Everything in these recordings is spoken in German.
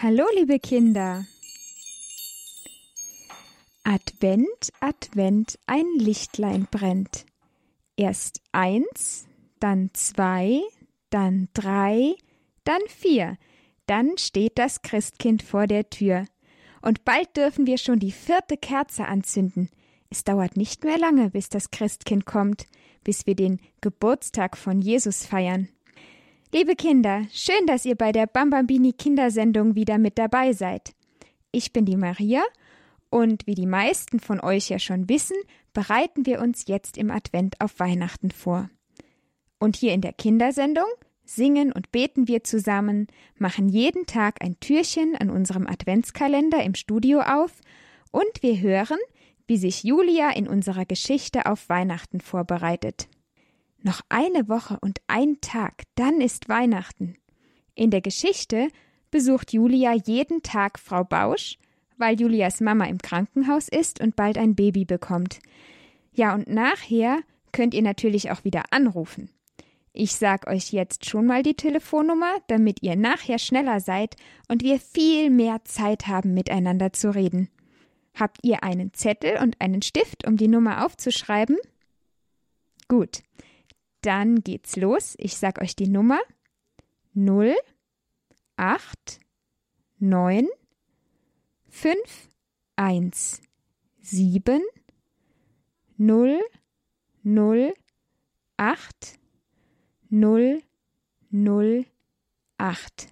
Hallo, liebe Kinder. Advent, Advent, ein Lichtlein brennt. Erst eins, dann zwei, dann drei, dann vier. Dann steht das Christkind vor der Tür. Und bald dürfen wir schon die vierte Kerze anzünden. Es dauert nicht mehr lange, bis das Christkind kommt, bis wir den Geburtstag von Jesus feiern. Liebe Kinder, schön, dass ihr bei der Bambambini Kindersendung wieder mit dabei seid. Ich bin die Maria und wie die meisten von euch ja schon wissen, bereiten wir uns jetzt im Advent auf Weihnachten vor. Und hier in der Kindersendung singen und beten wir zusammen, machen jeden Tag ein Türchen an unserem Adventskalender im Studio auf und wir hören, wie sich Julia in unserer Geschichte auf Weihnachten vorbereitet. Noch eine Woche und ein Tag, dann ist Weihnachten. In der Geschichte besucht Julia jeden Tag Frau Bausch, weil Julias Mama im Krankenhaus ist und bald ein Baby bekommt. Ja, und nachher könnt ihr natürlich auch wieder anrufen. Ich sag euch jetzt schon mal die Telefonnummer, damit ihr nachher schneller seid und wir viel mehr Zeit haben, miteinander zu reden. Habt ihr einen Zettel und einen Stift, um die Nummer aufzuschreiben? Gut. Dann geht's los. Ich sag euch die Nummer 0 8 9 5 1 7 0 0 8 0 0 8.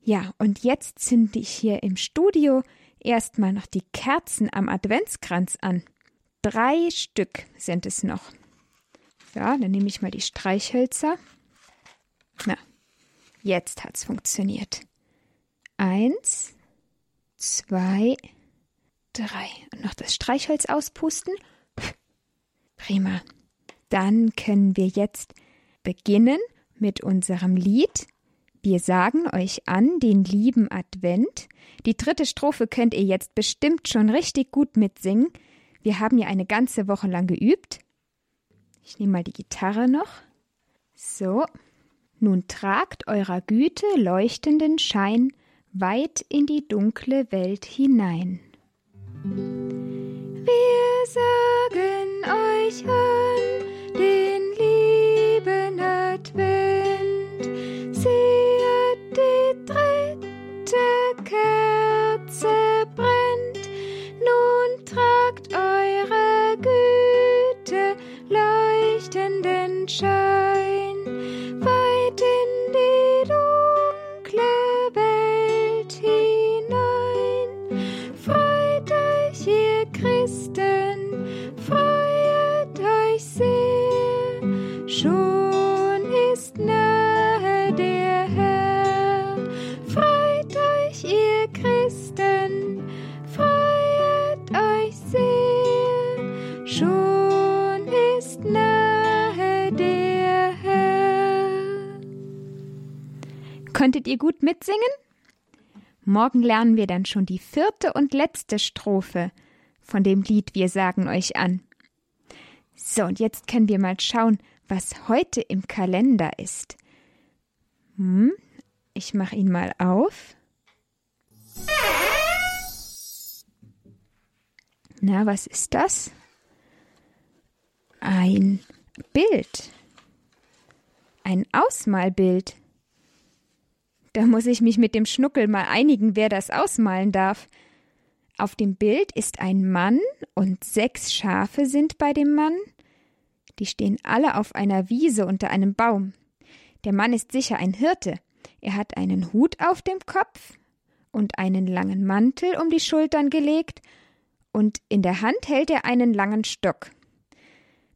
Ja, und jetzt zünde ich hier im Studio erstmal noch die Kerzen am Adventskranz an. Drei Stück sind es noch. Ja, dann nehme ich mal die Streichhölzer. Na, jetzt hat's funktioniert. Eins, zwei, drei. Und noch das Streichholz auspusten. Prima. Dann können wir jetzt beginnen mit unserem Lied. Wir sagen euch an den lieben Advent. Die dritte Strophe könnt ihr jetzt bestimmt schon richtig gut mitsingen. Wir haben ja eine ganze Woche lang geübt. Ich nehme mal die Gitarre noch. So. Nun tragt eurer Güte leuchtenden Schein weit in die dunkle Welt hinein. Wir sagen euch an den lieben Advent, sehet die dritte leuchtenden Ihr gut mitsingen? Morgen lernen wir dann schon die vierte und letzte Strophe von dem Lied Wir sagen euch an. So, und jetzt können wir mal schauen, was heute im Kalender ist. Hm, ich mache ihn mal auf. Na, was ist das? Ein Bild. Ein Ausmalbild. Da muss ich mich mit dem Schnuckel mal einigen, wer das ausmalen darf. Auf dem Bild ist ein Mann und sechs Schafe sind bei dem Mann. Die stehen alle auf einer Wiese unter einem Baum. Der Mann ist sicher ein Hirte. Er hat einen Hut auf dem Kopf und einen langen Mantel um die Schultern gelegt, und in der Hand hält er einen langen Stock.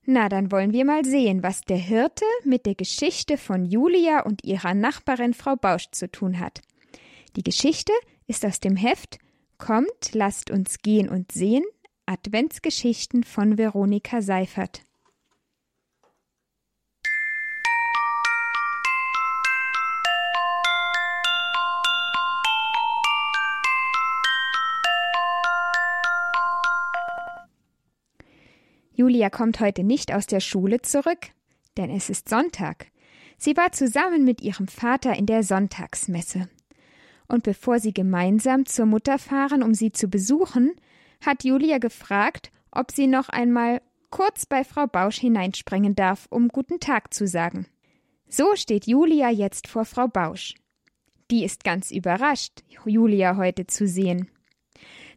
Na, dann wollen wir mal sehen, was der Hirte mit der Geschichte von Julia und ihrer Nachbarin Frau Bausch zu tun hat. Die Geschichte ist aus dem Heft Kommt, lasst uns gehen und sehen Adventsgeschichten von Veronika Seifert. Julia kommt heute nicht aus der Schule zurück, denn es ist Sonntag. Sie war zusammen mit ihrem Vater in der Sonntagsmesse. und bevor sie gemeinsam zur Mutter fahren, um sie zu besuchen, hat Julia gefragt, ob sie noch einmal kurz bei Frau Bausch hineinspringen darf, um guten Tag zu sagen. So steht Julia jetzt vor Frau Bausch. Die ist ganz überrascht, Julia heute zu sehen.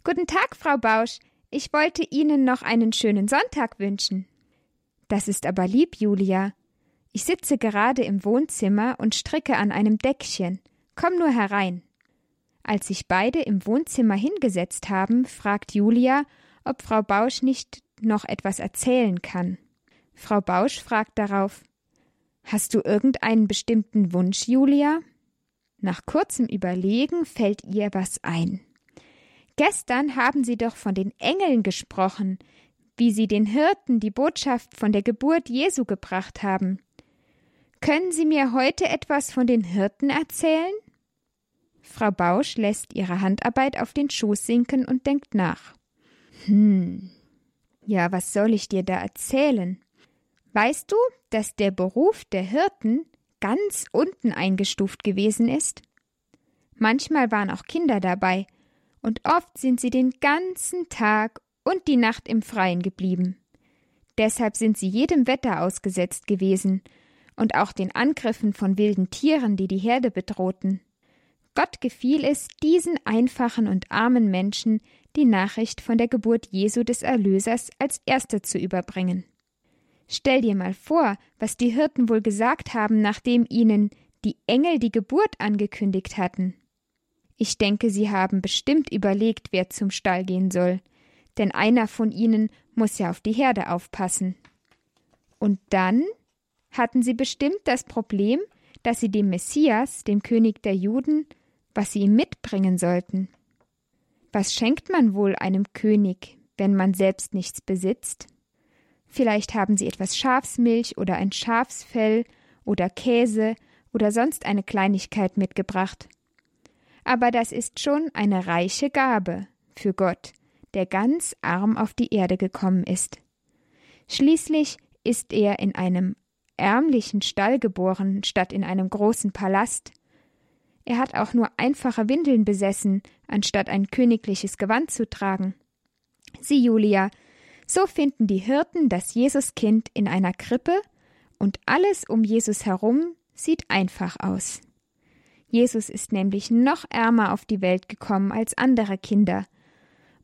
Guten Tag, Frau Bausch. Ich wollte Ihnen noch einen schönen Sonntag wünschen. Das ist aber lieb, Julia. Ich sitze gerade im Wohnzimmer und stricke an einem Deckchen. Komm nur herein. Als sich beide im Wohnzimmer hingesetzt haben, fragt Julia, ob Frau Bausch nicht noch etwas erzählen kann. Frau Bausch fragt darauf Hast du irgendeinen bestimmten Wunsch, Julia? Nach kurzem Überlegen fällt ihr was ein. Gestern haben Sie doch von den Engeln gesprochen, wie Sie den Hirten die Botschaft von der Geburt Jesu gebracht haben. Können Sie mir heute etwas von den Hirten erzählen? Frau Bausch lässt ihre Handarbeit auf den Schoß sinken und denkt nach. Hm. Ja, was soll ich dir da erzählen? Weißt du, dass der Beruf der Hirten ganz unten eingestuft gewesen ist? Manchmal waren auch Kinder dabei, und oft sind sie den ganzen Tag und die Nacht im Freien geblieben. Deshalb sind sie jedem Wetter ausgesetzt gewesen und auch den Angriffen von wilden Tieren, die die Herde bedrohten. Gott gefiel es, diesen einfachen und armen Menschen die Nachricht von der Geburt Jesu des Erlösers als Erste zu überbringen. Stell dir mal vor, was die Hirten wohl gesagt haben, nachdem ihnen die Engel die Geburt angekündigt hatten. Ich denke, sie haben bestimmt überlegt, wer zum Stall gehen soll, denn einer von ihnen muss ja auf die Herde aufpassen. Und dann hatten sie bestimmt das Problem, dass sie dem Messias, dem König der Juden, was sie ihm mitbringen sollten. Was schenkt man wohl einem König, wenn man selbst nichts besitzt? Vielleicht haben sie etwas Schafsmilch oder ein Schafsfell oder Käse oder sonst eine Kleinigkeit mitgebracht aber das ist schon eine reiche Gabe für Gott, der ganz arm auf die Erde gekommen ist. Schließlich ist er in einem ärmlichen Stall geboren, statt in einem großen Palast. Er hat auch nur einfache Windeln besessen, anstatt ein königliches Gewand zu tragen. Sieh, Julia, so finden die Hirten das Jesuskind in einer Krippe, und alles um Jesus herum sieht einfach aus. Jesus ist nämlich noch ärmer auf die Welt gekommen als andere Kinder,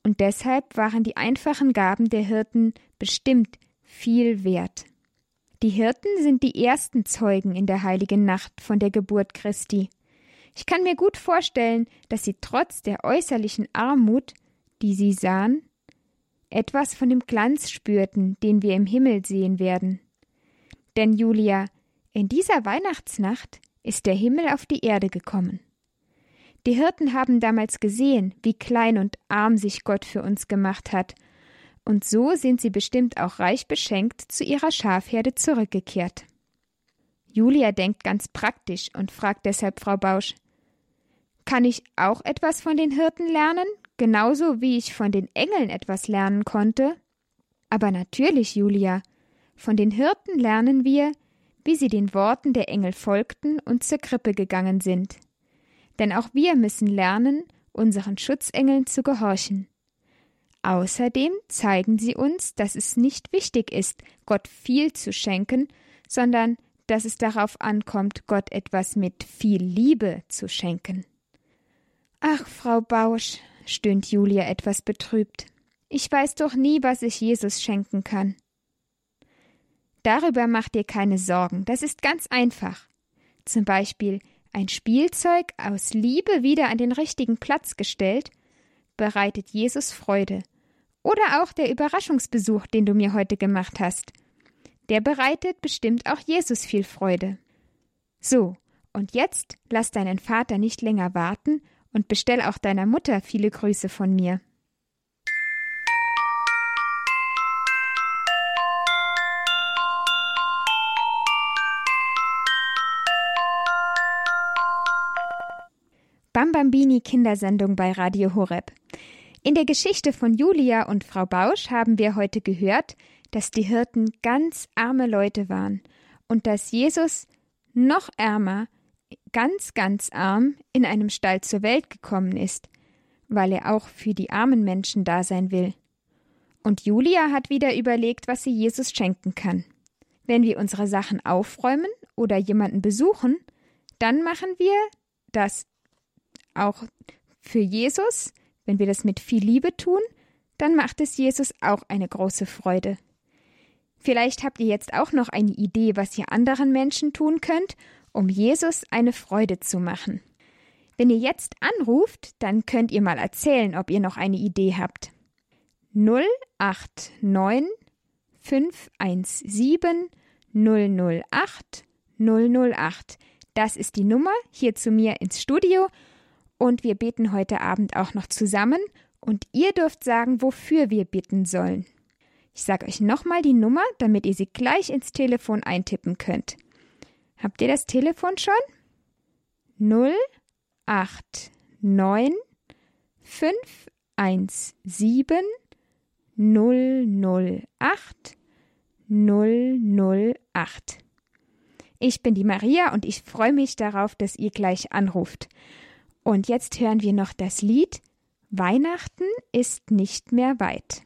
und deshalb waren die einfachen Gaben der Hirten bestimmt viel wert. Die Hirten sind die ersten Zeugen in der heiligen Nacht von der Geburt Christi. Ich kann mir gut vorstellen, dass sie trotz der äußerlichen Armut, die sie sahen, etwas von dem Glanz spürten, den wir im Himmel sehen werden. Denn Julia, in dieser Weihnachtsnacht ist der Himmel auf die Erde gekommen. Die Hirten haben damals gesehen, wie klein und arm sich Gott für uns gemacht hat, und so sind sie bestimmt auch reich beschenkt zu ihrer Schafherde zurückgekehrt. Julia denkt ganz praktisch und fragt deshalb Frau Bausch Kann ich auch etwas von den Hirten lernen, genauso wie ich von den Engeln etwas lernen konnte? Aber natürlich, Julia, von den Hirten lernen wir, wie sie den Worten der Engel folgten und zur Krippe gegangen sind. Denn auch wir müssen lernen, unseren Schutzengeln zu gehorchen. Außerdem zeigen sie uns, dass es nicht wichtig ist, Gott viel zu schenken, sondern dass es darauf ankommt, Gott etwas mit viel Liebe zu schenken. Ach, Frau Bausch, stöhnt Julia etwas betrübt. Ich weiß doch nie, was ich Jesus schenken kann. Darüber mach dir keine Sorgen, das ist ganz einfach. Zum Beispiel ein Spielzeug aus Liebe wieder an den richtigen Platz gestellt, bereitet Jesus Freude. Oder auch der Überraschungsbesuch, den du mir heute gemacht hast. Der bereitet bestimmt auch Jesus viel Freude. So, und jetzt lass deinen Vater nicht länger warten und bestell auch deiner Mutter viele Grüße von mir. Kindersendung bei Radio Horeb. In der Geschichte von Julia und Frau Bausch haben wir heute gehört, dass die Hirten ganz arme Leute waren und dass Jesus noch ärmer ganz, ganz arm in einem Stall zur Welt gekommen ist, weil er auch für die armen Menschen da sein will. Und Julia hat wieder überlegt, was sie Jesus schenken kann. Wenn wir unsere Sachen aufräumen oder jemanden besuchen, dann machen wir das auch für Jesus. Wenn wir das mit viel Liebe tun, dann macht es Jesus auch eine große Freude. Vielleicht habt ihr jetzt auch noch eine Idee, was ihr anderen Menschen tun könnt, um Jesus eine Freude zu machen. Wenn ihr jetzt anruft, dann könnt ihr mal erzählen, ob ihr noch eine Idee habt. 089 517 008 008. Das ist die Nummer hier zu mir ins Studio und wir beten heute Abend auch noch zusammen und ihr dürft sagen, wofür wir bitten sollen. Ich sage euch nochmal die Nummer, damit ihr sie gleich ins Telefon eintippen könnt. Habt ihr das Telefon schon? 089 517 008 008. Ich bin die Maria und ich freue mich darauf, dass ihr gleich anruft. Und jetzt hören wir noch das Lied Weihnachten ist nicht mehr weit.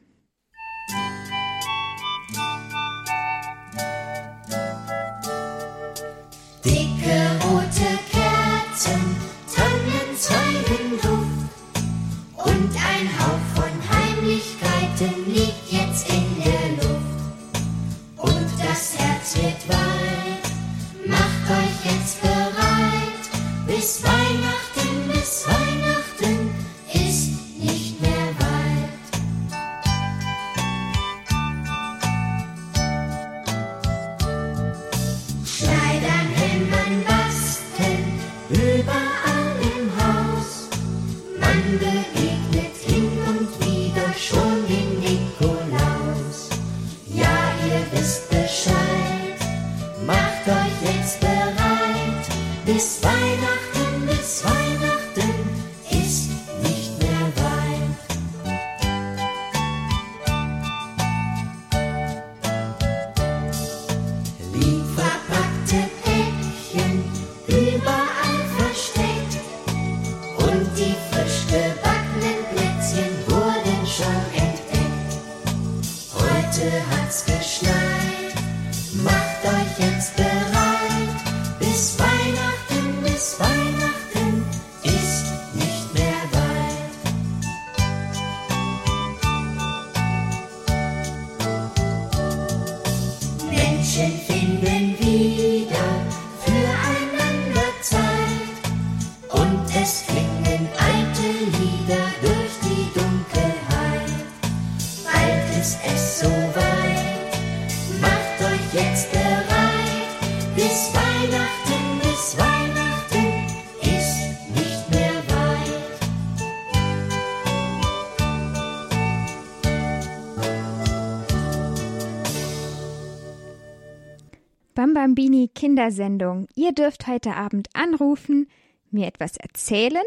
Bambini Kindersendung. Ihr dürft heute Abend anrufen, mir etwas erzählen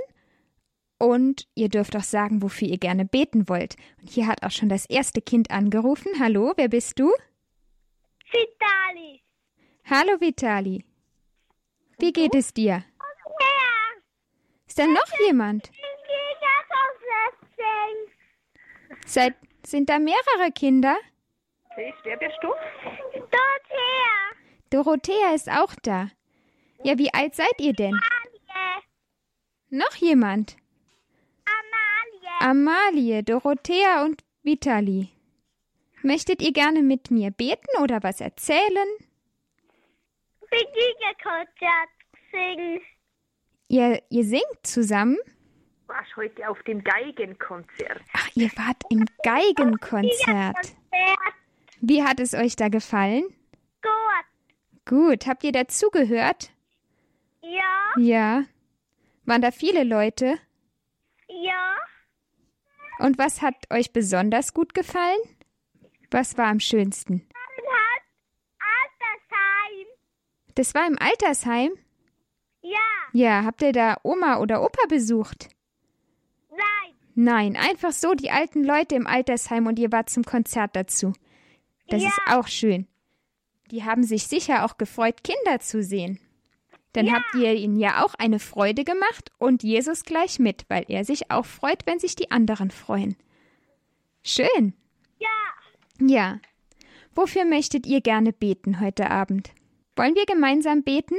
und ihr dürft auch sagen, wofür ihr gerne beten wollt. Und hier hat auch schon das erste Kind angerufen. Hallo, wer bist du? Vitali. Hallo Vitali. Wie geht es dir? Ist da noch jemand? Seid, sind da mehrere Kinder? Wer bist du? Dorothea. Dorothea ist auch da. Ja, wie alt seid ihr denn? Amalie. Noch jemand? Amalie. Amalie, Dorothea und Vitali. Möchtet ihr gerne mit mir beten oder was erzählen? Konzert singen. Ihr, ihr singt zusammen? Warst heute auf dem Geigenkonzert. Ach, ihr wart im Geigenkonzert. Konzert. Wie hat es euch da gefallen? Gut. Gut, habt ihr dazugehört? Ja. Ja. Waren da viele Leute? Ja. Und was hat euch besonders gut gefallen? Was war am schönsten? Und hat Altersheim. Das war im Altersheim? Ja. Ja, habt ihr da Oma oder Opa besucht? Nein. Nein, einfach so die alten Leute im Altersheim und ihr wart zum Konzert dazu. Das Ja. ist auch schön. Die haben sich sicher auch gefreut, Kinder zu sehen. Dann Ja. habt ihr ihnen ja auch eine Freude gemacht und Jesus gleich mit, weil er sich auch freut, wenn sich die anderen freuen. Schön. Ja. Ja. Wofür möchtet ihr gerne beten heute Abend? Wollen wir gemeinsam beten?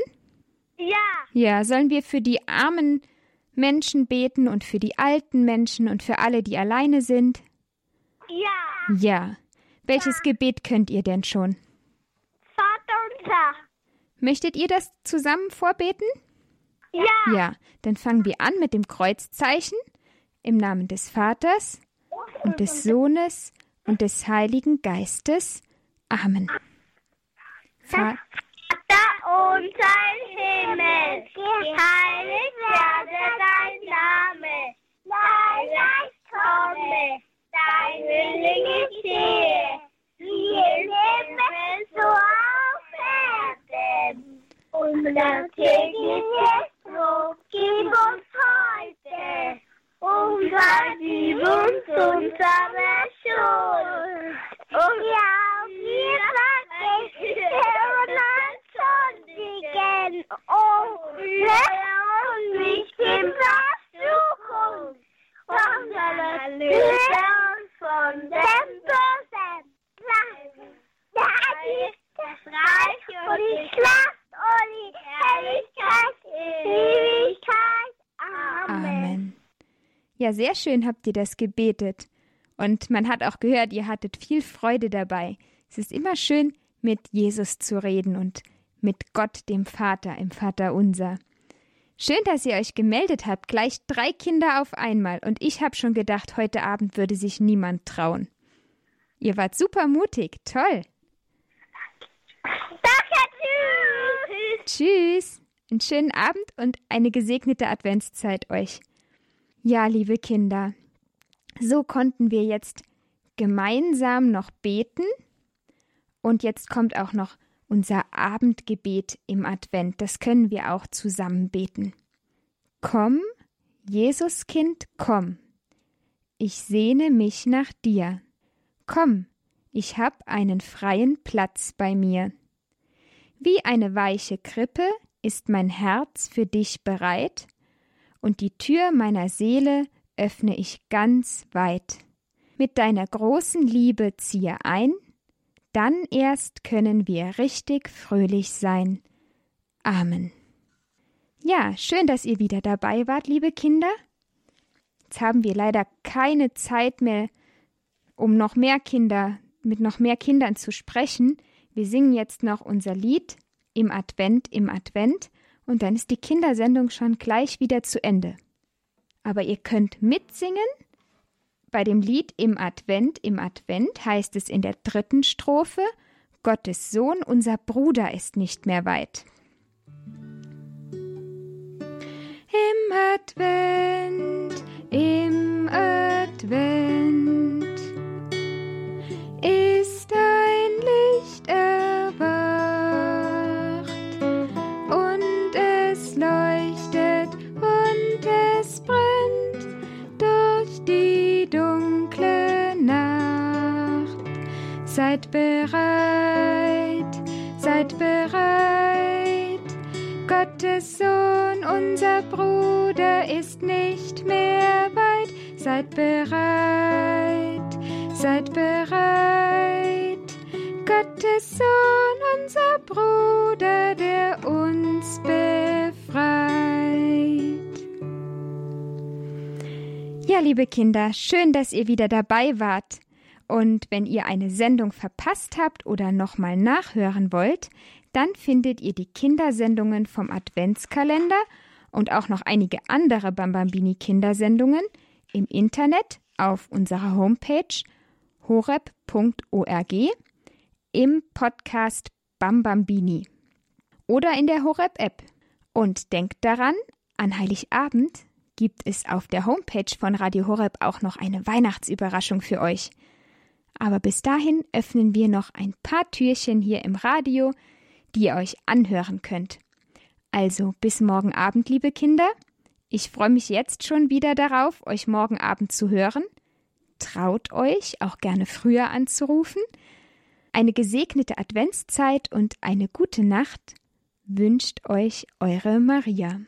Ja. Ja, sollen wir für die armen Menschen beten und für die alten Menschen und für alle, die alleine sind? Ja. Ja. Welches Gebet könnt ihr denn schon? Vater unser. Möchtet ihr das zusammen vorbeten? Ja. Ja, dann fangen wir an mit dem Kreuzzeichen im Namen des Vaters und des Sohnes und des Heiligen Geistes. Amen. Vater unser im Himmel, geheiligt werde dein Name. Dein Reich komme, dein Wille geschehe, wie im Himmel so auf Erden. Unser tägliches Brot gib uns heute, und vergib uns unsere Schuld. Und ja, wir vergessen unseren Sündigen und führe uns nicht in Versuchung, uns von dem Bösen. Das Reich und die Schlacht und die Herrlichkeit Ewigkeit. Amen. Ja, sehr schön habt ihr das gebetet. Und man hat auch gehört, ihr hattet viel Freude dabei. Es ist immer schön, mit Jesus zu reden und mit Gott, dem Vater, im Vater unser. Schön, dass ihr euch gemeldet habt, gleich drei Kinder auf einmal. Und ich habe schon gedacht, heute Abend würde sich niemand trauen. Ihr wart super mutig, toll. Danke, tschüss. Tschüss. Einen schönen Abend und eine gesegnete Adventszeit euch. Ja, liebe Kinder, so konnten wir jetzt gemeinsam noch beten und jetzt kommt auch noch unser Abendgebet im Advent. Das können wir auch zusammen beten. Komm, Jesuskind, komm. Ich sehne mich nach dir. Komm, ich hab einen freien Platz bei mir. Wie eine weiche Krippe ist mein Herz für dich bereit, und die Tür meiner Seele öffne ich ganz weit. Mit deiner großen Liebe ziehe ein, dann erst können wir richtig fröhlich sein. Amen. Ja, schön, dass ihr wieder dabei wart, liebe Kinder. Jetzt haben wir leider keine Zeit mehr, um noch mehr Kinder, mit noch mehr Kindern zu sprechen. Wir singen jetzt noch unser Lied im Advent, im Advent, und dann ist die Kindersendung schon gleich wieder zu Ende. Aber ihr könnt mitsingen. Bei dem Lied im Advent, im Advent heißt es in der dritten Strophe, Gottes Sohn, unser Bruder ist nicht mehr weit. Im Advent, Seid bereit, seid bereit, Gottes Sohn, unser Bruder, der uns befreit. Ja, liebe Kinder, schön, dass ihr wieder dabei wart. Und wenn ihr eine Sendung verpasst habt oder nochmal nachhören wollt, dann findet ihr die Kindersendungen vom Adventskalender und auch noch einige andere Bambambini Kindersendungen im Internet auf unserer Homepage horeb.org im Podcast Bambambini oder in der Horeb App. Und denkt daran, an Heiligabend gibt es auf der Homepage von Radio Horeb auch noch eine Weihnachtsüberraschung für euch. Aber bis dahin öffnen wir noch ein paar Türchen hier im Radio, die ihr euch anhören könnt. Also bis morgen Abend, liebe Kinder. Ich freue mich jetzt schon wieder darauf, euch morgen Abend zu hören. Traut euch, auch gerne früher anzurufen. Eine gesegnete Adventszeit und eine gute Nacht wünscht euch eure Maria.